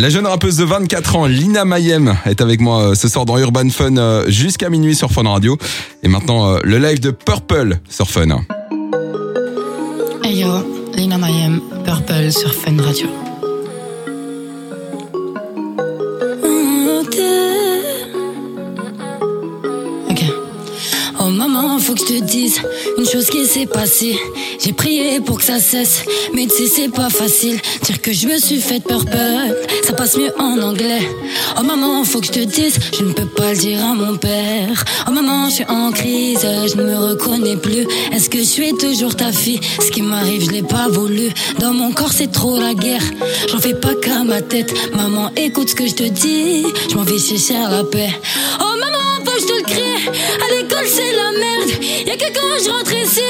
La jeune rappeuse de 24 ans, Lina Mayem, est avec moi euh, ce soir dans Urban Fun euh, jusqu'à minuit sur Fun Radio. Et maintenant, euh, le live de Purple sur Fun. Hey Lina Mayem, Purple sur Fun Radio. Maman, faut que je te dise une chose qui s'est passée. J'ai prié pour que ça cesse, mais tu sais c'est pas facile. Dire que je me suis fait purple, ça passe mieux en anglais. Oh maman, faut que je te dise, je ne peux pas le dire à mon père. Oh maman, je suis en crise, je ne me reconnais plus. Est-ce que je suis toujours ta fille? Ce qui m'arrive, je l'ai pas voulu. Dans mon corps, c'est trop la guerre. J'en fais pas qu'à ma tête. Maman, écoute ce que je te dis. Je m'en vais chercher à la paix. Oh maman, quand je rentre ici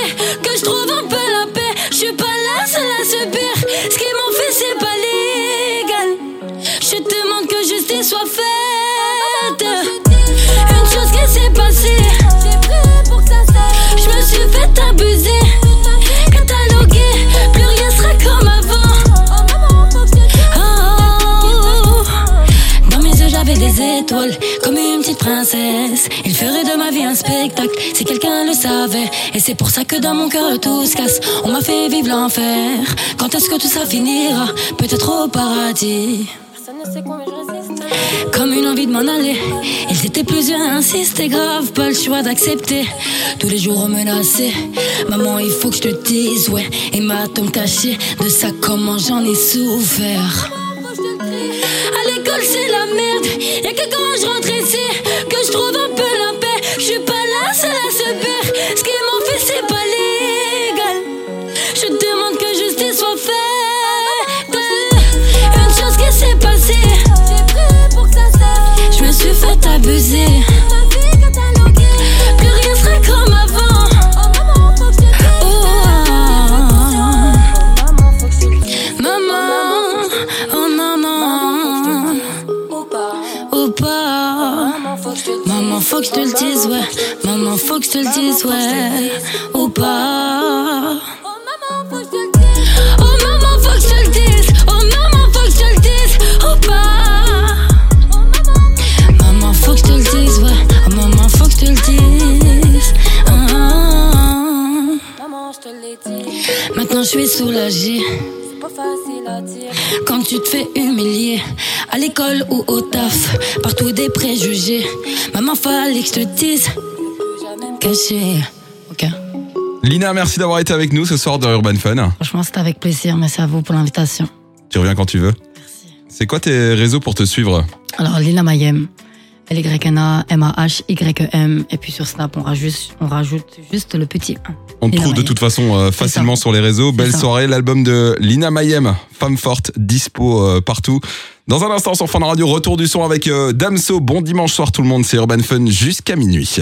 comme une petite princesse. Il ferait de ma vie un spectacle, si quelqu'un le savait. Et c'est pour ça que dans mon cœur tout se casse. On m'a fait vivre l'enfer. Quand est-ce que tout ça finira? Peut-être au paradis. Comme une envie de m'en aller. Ils étaient plusieurs c'était grave, pas le choix d'accepter. Tous les jours menacés. Maman, il faut que je te dise, ouais. Et ma tombe tachée de ça, comment j'en ai souffert. À l'école, c'est la merde. Que quand je rentre ici Maman, faut que je te le dise, ouais. Maman, faut que je te le dise, ouais. Ou pas. Oh maman, faut que je te le dise. Oh maman, faut que je te le dise. Ou pas. Maman, faut que je te le dise, ouais. Oh maman, faut que je te le dise. Ah, ah, ah. Maintenant, je suis soulagée. Quand tu te fais humilier, à l'école ou au taf, partout des préjugés. Maman, fallait que je te dise. Caché. Ok. Lina, merci d'avoir été avec nous ce soir dans Urban Fun. Franchement, c'était avec plaisir. Merci à vous pour l'invitation. Tu reviens quand tu veux. Merci. C'est quoi tes réseaux pour te suivre? Alors, Lina Mayem. L-Y-N-A, M-A-H-Y-E-M. Et puis sur Snap, on rajoute, on rajoute juste le petit 1. On te trouve de toute façon euh, facilement sur les réseaux. Belle ça. soirée, l'album de Lina Mayem, Femme forte, dispo euh, partout. Dans un instant sur Fun Radio, retour du son avec euh, Damso. Bon dimanche soir tout le monde, c'est Urban Fun jusqu'à minuit.